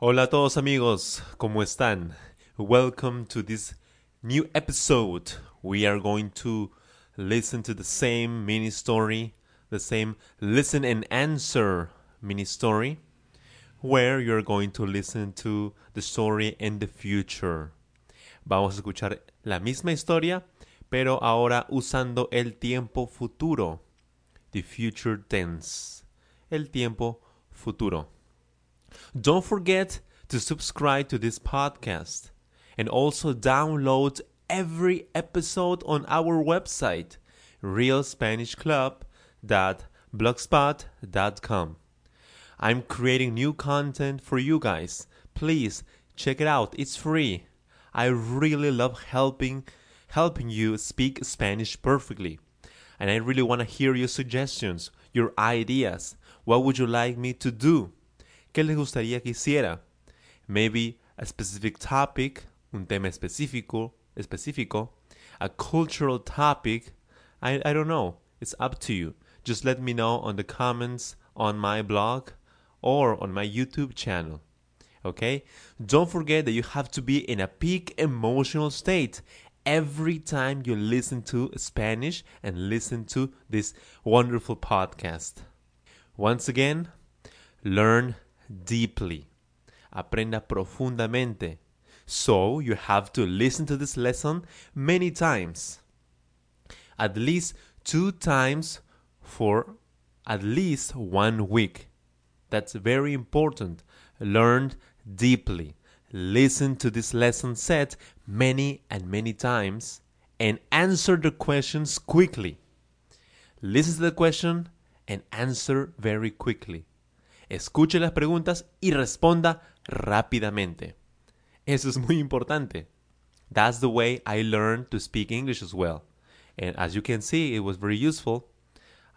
Hola a todos amigos, ¿cómo están? Welcome to this new episode. We are going to listen to the same mini story, the same listen and answer mini story, where you're going to listen to the story in the future. Vamos a escuchar la misma historia, pero ahora usando el tiempo futuro, the future tense, el tiempo futuro. Don't forget to subscribe to this podcast and also download every episode on our website, realspanishclub.blogspot.com. I'm creating new content for you guys. Please check it out. It's free. I really love helping helping you speak Spanish perfectly. And I really want to hear your suggestions, your ideas. What would you like me to do? ¿Qué les gustaría que hiciera? Maybe a specific topic, un tema específico, específico, a cultural topic. I, I don't know. It's up to you. Just let me know on the comments on my blog or on my YouTube channel. Okay? Don't forget that you have to be in a peak emotional state every time you listen to Spanish and listen to this wonderful podcast. Once again, learn deeply. Aprenda profundamente. So you have to listen to this lesson many times. At least two times for at least one week. That's very important. Learn deeply. Listen to this lesson set many and many times and answer the questions quickly. Listen to the question and answer very quickly. Escuche las preguntas y responda rápidamente. Eso es muy importante. That's the way I learned to speak English as well. And as you can see, it was very useful.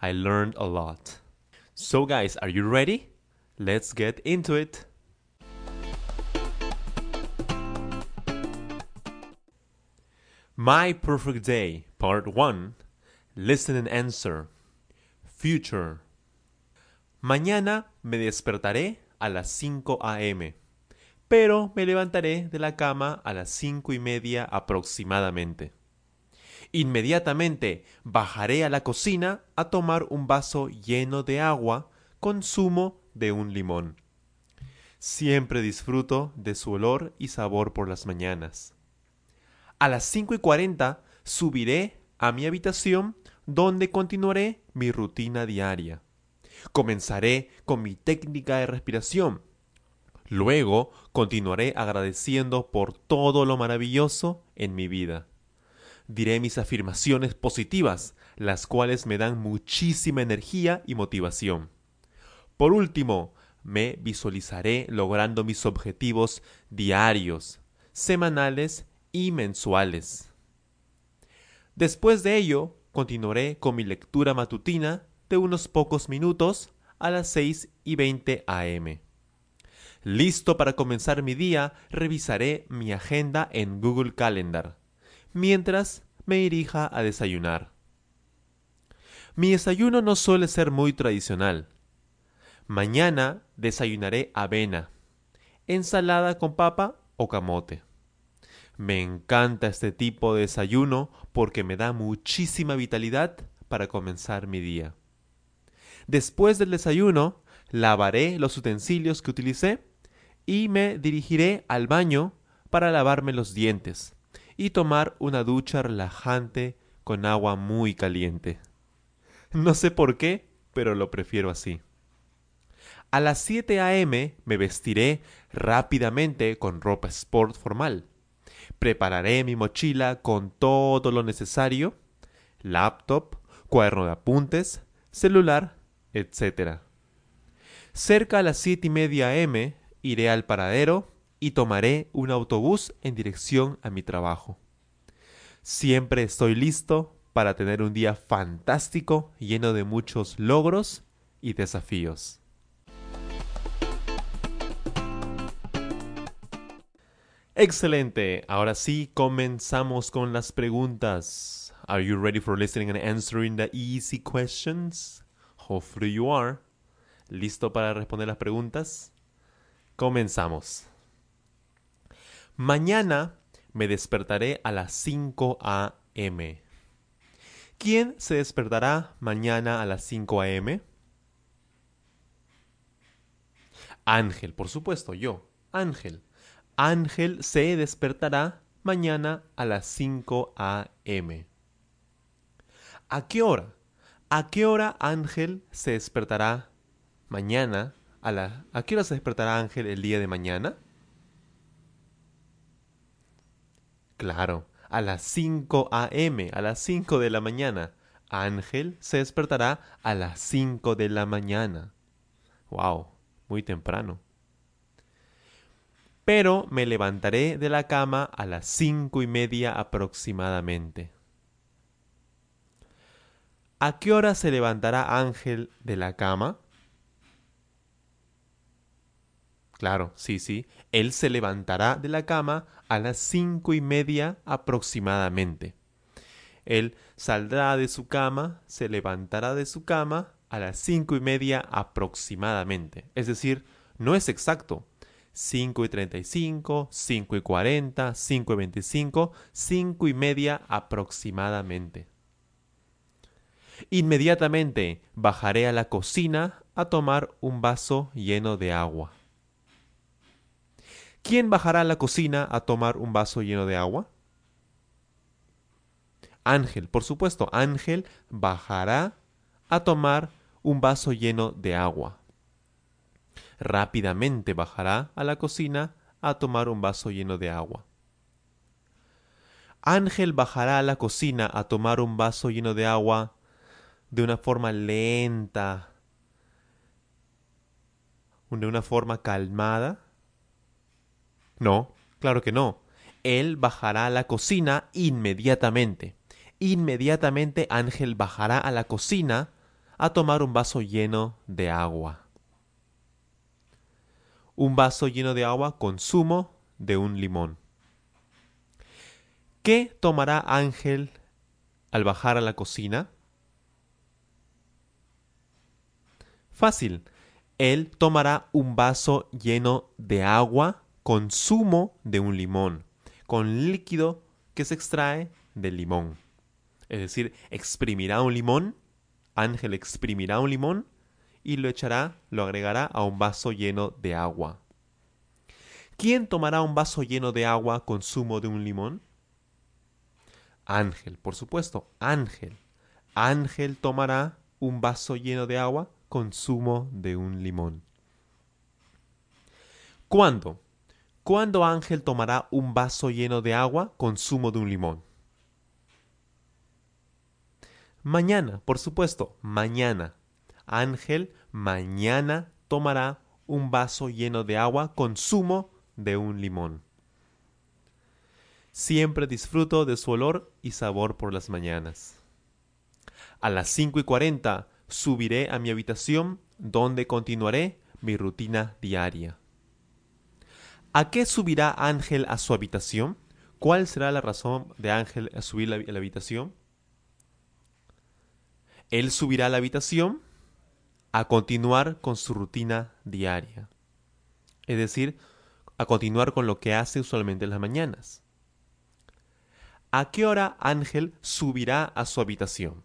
I learned a lot. So, guys, are you ready? Let's get into it. My Perfect Day, Part 1 Listen and Answer. Future. Mañana me despertaré a las 5 a.m., pero me levantaré de la cama a las cinco y media aproximadamente. Inmediatamente bajaré a la cocina a tomar un vaso lleno de agua con zumo de un limón. Siempre disfruto de su olor y sabor por las mañanas. A las cinco y cuarenta subiré a mi habitación donde continuaré mi rutina diaria. Comenzaré con mi técnica de respiración. Luego continuaré agradeciendo por todo lo maravilloso en mi vida. Diré mis afirmaciones positivas, las cuales me dan muchísima energía y motivación. Por último, me visualizaré logrando mis objetivos diarios, semanales y mensuales. Después de ello, continuaré con mi lectura matutina de unos pocos minutos a las 6 y 20 am. Listo para comenzar mi día, revisaré mi agenda en Google Calendar, mientras me dirija a desayunar. Mi desayuno no suele ser muy tradicional. Mañana desayunaré avena, ensalada con papa o camote. Me encanta este tipo de desayuno porque me da muchísima vitalidad para comenzar mi día. Después del desayuno, lavaré los utensilios que utilicé y me dirigiré al baño para lavarme los dientes y tomar una ducha relajante con agua muy caliente. No sé por qué, pero lo prefiero así. A las 7 a.m. me vestiré rápidamente con ropa sport formal. Prepararé mi mochila con todo lo necesario, laptop, cuaderno de apuntes, celular, etc. Cerca a las 7 y media am iré al paradero y tomaré un autobús en dirección a mi trabajo. Siempre estoy listo para tener un día fantástico lleno de muchos logros y desafíos. Excelente. Ahora sí, comenzamos con las preguntas. Are you ready for listening and answering the easy questions? You are. ¿Listo para responder las preguntas? Comenzamos. Mañana me despertaré a las 5 a.m. ¿Quién se despertará mañana a las 5 a.m.? Ángel, por supuesto, yo, Ángel. Ángel se despertará mañana a las 5 a.m. ¿A qué hora? ¿A qué hora Ángel se despertará mañana? A, la, ¿A qué hora se despertará Ángel el día de mañana? Claro, a las 5 a.m., a las 5 de la mañana. Ángel se despertará a las 5 de la mañana. ¡Wow! Muy temprano pero me levantaré de la cama a las cinco y media aproximadamente. ¿A qué hora se levantará Ángel de la cama? Claro, sí, sí. Él se levantará de la cama a las cinco y media aproximadamente. Él saldrá de su cama, se levantará de su cama a las cinco y media aproximadamente. Es decir, no es exacto, 5 y 35, 5 y 40, 5 y 25, 5 y media aproximadamente. Inmediatamente bajaré a la cocina a tomar un vaso lleno de agua. ¿Quién bajará a la cocina a tomar un vaso lleno de agua? Ángel, por supuesto, Ángel bajará a tomar un vaso lleno de agua rápidamente bajará a la cocina a tomar un vaso lleno de agua. Ángel bajará a la cocina a tomar un vaso lleno de agua de una forma lenta, de una forma calmada. No, claro que no. Él bajará a la cocina inmediatamente. Inmediatamente Ángel bajará a la cocina a tomar un vaso lleno de agua un vaso lleno de agua con zumo de un limón. ¿Qué tomará Ángel al bajar a la cocina? Fácil. Él tomará un vaso lleno de agua con zumo de un limón, con líquido que se extrae del limón. Es decir, exprimirá un limón, Ángel exprimirá un limón y lo echará, lo agregará a un vaso lleno de agua. ¿Quién tomará un vaso lleno de agua con zumo de un limón? Ángel, por supuesto, Ángel. Ángel tomará un vaso lleno de agua con zumo de un limón. ¿Cuándo? ¿Cuándo Ángel tomará un vaso lleno de agua con zumo de un limón? Mañana, por supuesto, mañana. Ángel mañana tomará un vaso lleno de agua con zumo de un limón. Siempre disfruto de su olor y sabor por las mañanas. A las cinco y cuarenta subiré a mi habitación donde continuaré mi rutina diaria. ¿A qué subirá Ángel a su habitación? ¿Cuál será la razón de Ángel subir a la habitación? Él subirá a la habitación a continuar con su rutina diaria. Es decir, a continuar con lo que hace usualmente en las mañanas. ¿A qué hora Ángel subirá a su habitación?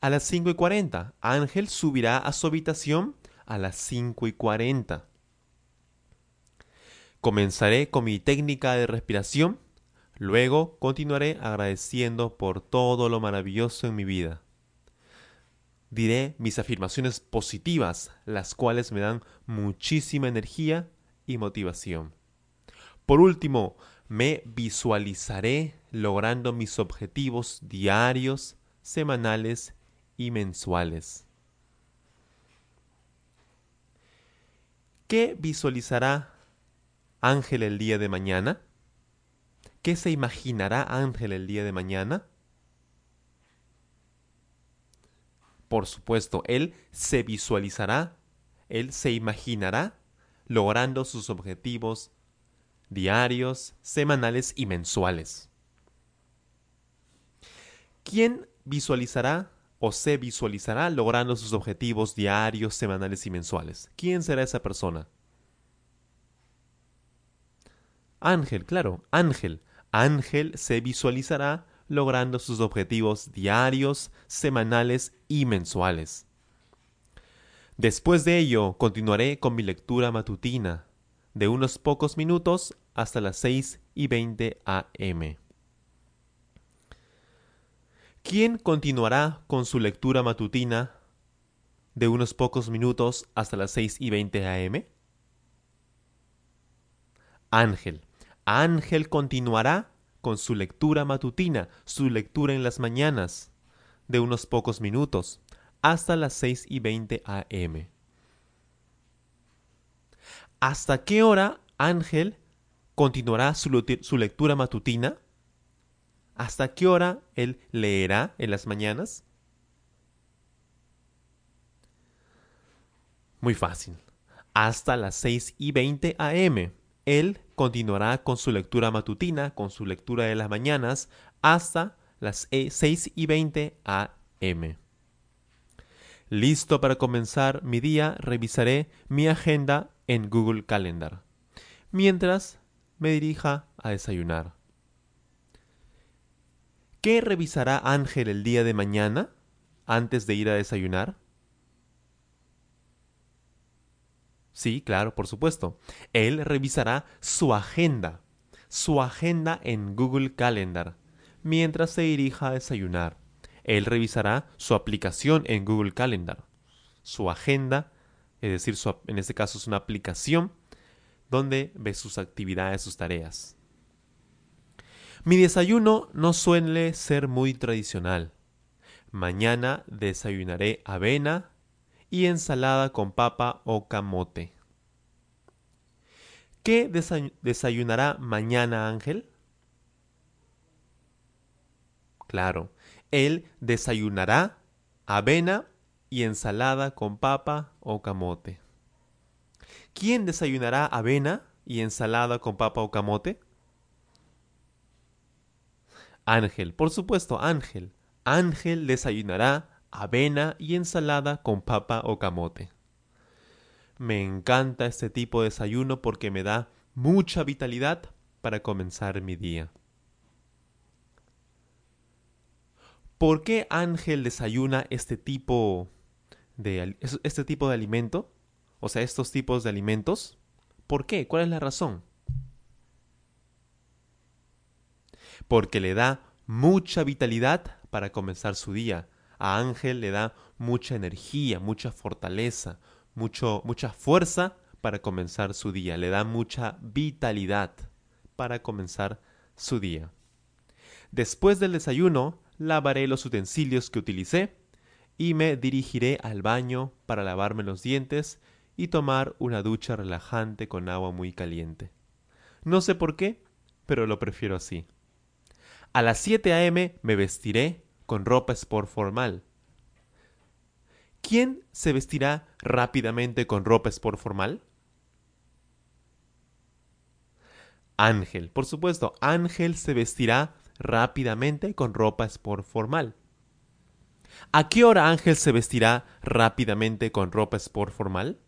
A las 5 y 40. Ángel subirá a su habitación a las 5 y 40. Comenzaré con mi técnica de respiración, luego continuaré agradeciendo por todo lo maravilloso en mi vida diré mis afirmaciones positivas, las cuales me dan muchísima energía y motivación. Por último, me visualizaré logrando mis objetivos diarios, semanales mensuales. ¿Qué visualizará Ángel el día de mañana? ¿Qué se imaginará Ángel el día de mañana? Por supuesto, él se visualizará, él se imaginará logrando sus objetivos diarios, semanales y mensuales. ¿Quién visualizará o se visualizará logrando sus objetivos diarios, semanales y mensuales? ¿Quién será esa persona? Ángel, claro, Ángel. Ángel se visualizará logrando sus objetivos diarios, semanales y mensuales. Después de ello, continuaré con mi lectura matutina, de unos pocos minutos hasta las 6 y 20 am. ¿Quién continuará con su lectura matutina de unos pocos minutos hasta las 6 y 20 am? Ángel. Ángel continuará con su lectura matutina, su lectura en las mañanas, de unos pocos minutos, hasta las 6 y 20 am. ¿Hasta qué hora Ángel continuará su, lectura matutina? ¿Hasta qué hora él leerá en las mañanas? Muy fácil. Hasta las 6 y 20 am. Él continuará con su lectura matutina, con su lectura de las mañanas, hasta las 6 y 20 am. Listo para comenzar mi día, revisaré mi agenda en Google Calendar, mientras me dirija a desayunar. ¿Qué revisará Ángel el día de mañana antes de ir a desayunar? Sí, claro, por supuesto. Él revisará su agenda, su agenda en Google Calendar, mientras se dirija a desayunar. Él revisará su aplicación en Google Calendar, su agenda, es decir, en este caso es una aplicación donde ve sus actividades, sus tareas. Mi desayuno no suele ser muy tradicional. Mañana desayunaré avena, y ensalada con papa o camote. ¿Qué desayunará mañana Ángel? Claro, él desayunará avena y ensalada con papa o camote. ¿Quién desayunará avena y ensalada con papa o camote? Ángel, por supuesto, Ángel. Ángel desayunará avena y ensalada con papa o camote. Me encanta este tipo de desayuno porque me da mucha vitalidad para comenzar mi día. ¿Por qué Ángel desayuna este tipo de, este tipo de alimento? O sea, estos tipos de alimentos. ¿Por qué? ¿Cuál es la razón? Porque le da mucha vitalidad para comenzar su día a Ángel le da mucha energía, mucha fortaleza, mucho, mucha fuerza para comenzar su día, le da mucha vitalidad para comenzar su día. Después del desayuno, lavaré los utensilios que utilicé y me dirigiré al baño para lavarme los dientes y tomar una ducha relajante con agua muy caliente. No sé por qué, pero lo prefiero así. A las 7 a.m. me vestiré con ropa sport formal. ¿Quién se vestirá rápidamente con ropa sport formal? Ángel, por supuesto, Ángel se vestirá rápidamente con ropa sport formal. ¿A qué hora Ángel se vestirá rápidamente con ropa sport formal?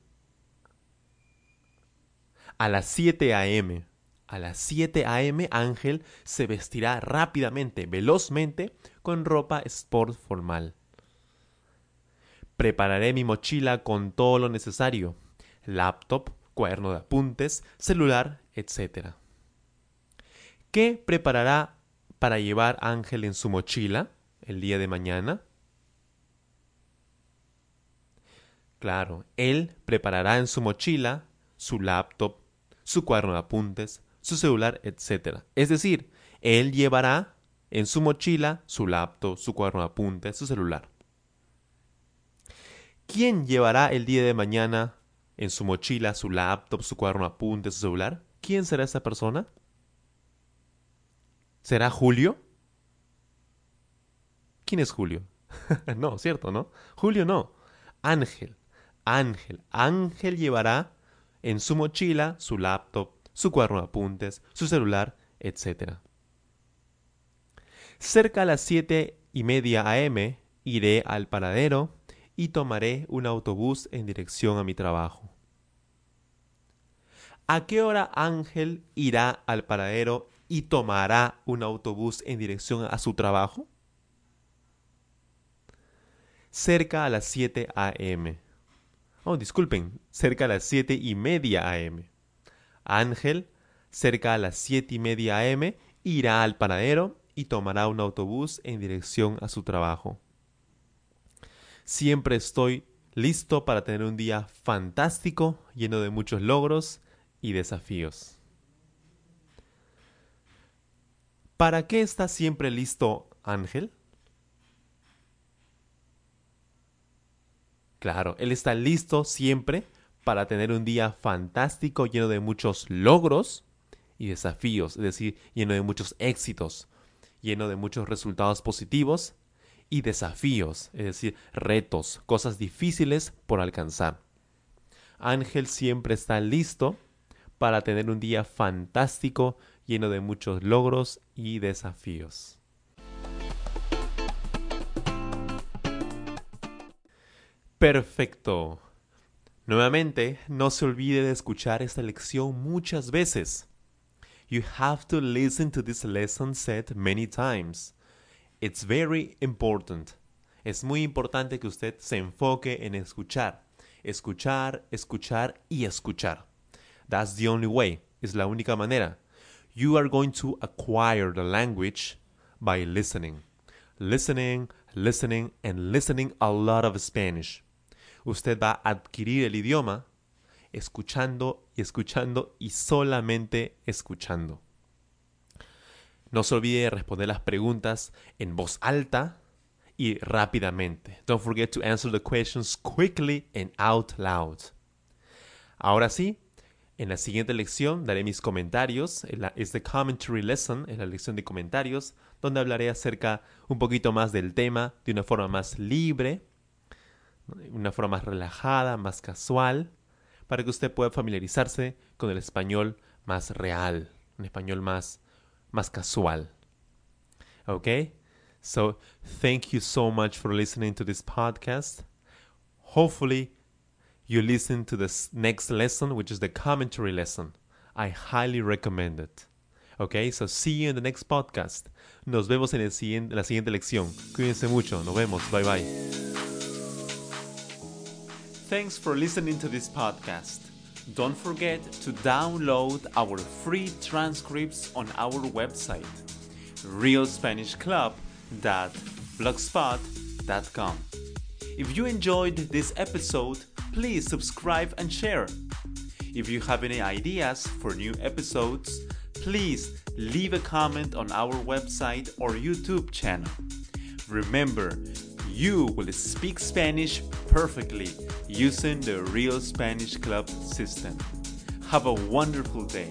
A las 7 a.m. A las 7 a.m. Ángel se vestirá rápidamente, velozmente, con ropa sport formal. Prepararé mi mochila con todo lo necesario, laptop, cuaderno de apuntes, celular, etc. ¿Qué preparará para llevar Ángel en su mochila el día de mañana? Claro, él preparará en su mochila su laptop, su cuaderno de apuntes, su celular, etc. Es decir, él llevará en su mochila su laptop, su cuaderno de apuntes, su celular. ¿Quién llevará el día de mañana en su mochila su laptop, su cuaderno apunte, su celular, ¿quién será esa persona? ¿Será Julio? ¿Quién es Julio? no, cierto, ¿no? Julio no. Ángel. Ángel. Ángel llevará en su mochila su laptop, su cuaderno de apuntes, su celular, etc. Cerca a las siete y media AM iré al paradero y tomaré un autobús en dirección a mi trabajo. ¿A qué hora Ángel irá al paradero y tomará un autobús en dirección a su trabajo? Cerca a las 7 a.m. Oh, disculpen, cerca a las 7 y media a.m. Ángel, cerca a las 7 y media a.m., irá al paradero y tomará un autobús en dirección a su trabajo. Siempre estoy listo para tener un día fantástico, lleno de muchos logros y desafíos. ¿Para qué está siempre listo Ángel? Claro, él está listo siempre para tener un día fantástico, lleno de muchos logros y desafíos, es decir, lleno de muchos éxitos, lleno de muchos resultados positivos y desafíos, es decir, retos, cosas difíciles por alcanzar. Ángel siempre está listo para tener un día fantástico, lleno de muchos logros y desafíos. Perfecto. Nuevamente, no se olvide de escuchar esta lección muchas veces. You have to listen to this lesson set many times. It's very important. Es muy importante que usted se enfoque en escuchar. Escuchar, escuchar y escuchar. That's the only way. Es la única manera. You are going to acquire the language by listening. Listening, listening, and listening a lot of Spanish. Usted va a adquirir el idioma escuchando y escuchando y solamente escuchando. No se olvide de responder las preguntas en voz alta y rápidamente. Don't forget to answer the questions quickly and out loud. Ahora sí, en la siguiente lección daré mis comentarios. Es the commentary lesson, es la lección de comentarios, donde hablaré acerca un poquito más del tema de una forma más libre, una forma más relajada, más casual, para que usted pueda familiarizarse con el español más real, un español más más casual. Okay? So, thank you so much for listening to this podcast. Hopefully, you listen to the next lesson, which is the commentary lesson. I highly recommend it. Okay, so see you in the next podcast. Nos vemos en, la siguiente lección. Cuídense mucho. Nos vemos. Bye bye. Thanks for listening to this podcast. Don't forget to download our free transcripts on our website, realspanishclub.blogspot.com. If you enjoyed this episode, please subscribe and share. If you have any ideas for new episodes, please leave a comment on our website or YouTube channel. Remember, you will speak Spanish perfectly using the Real Spanish Club system. Have a wonderful day.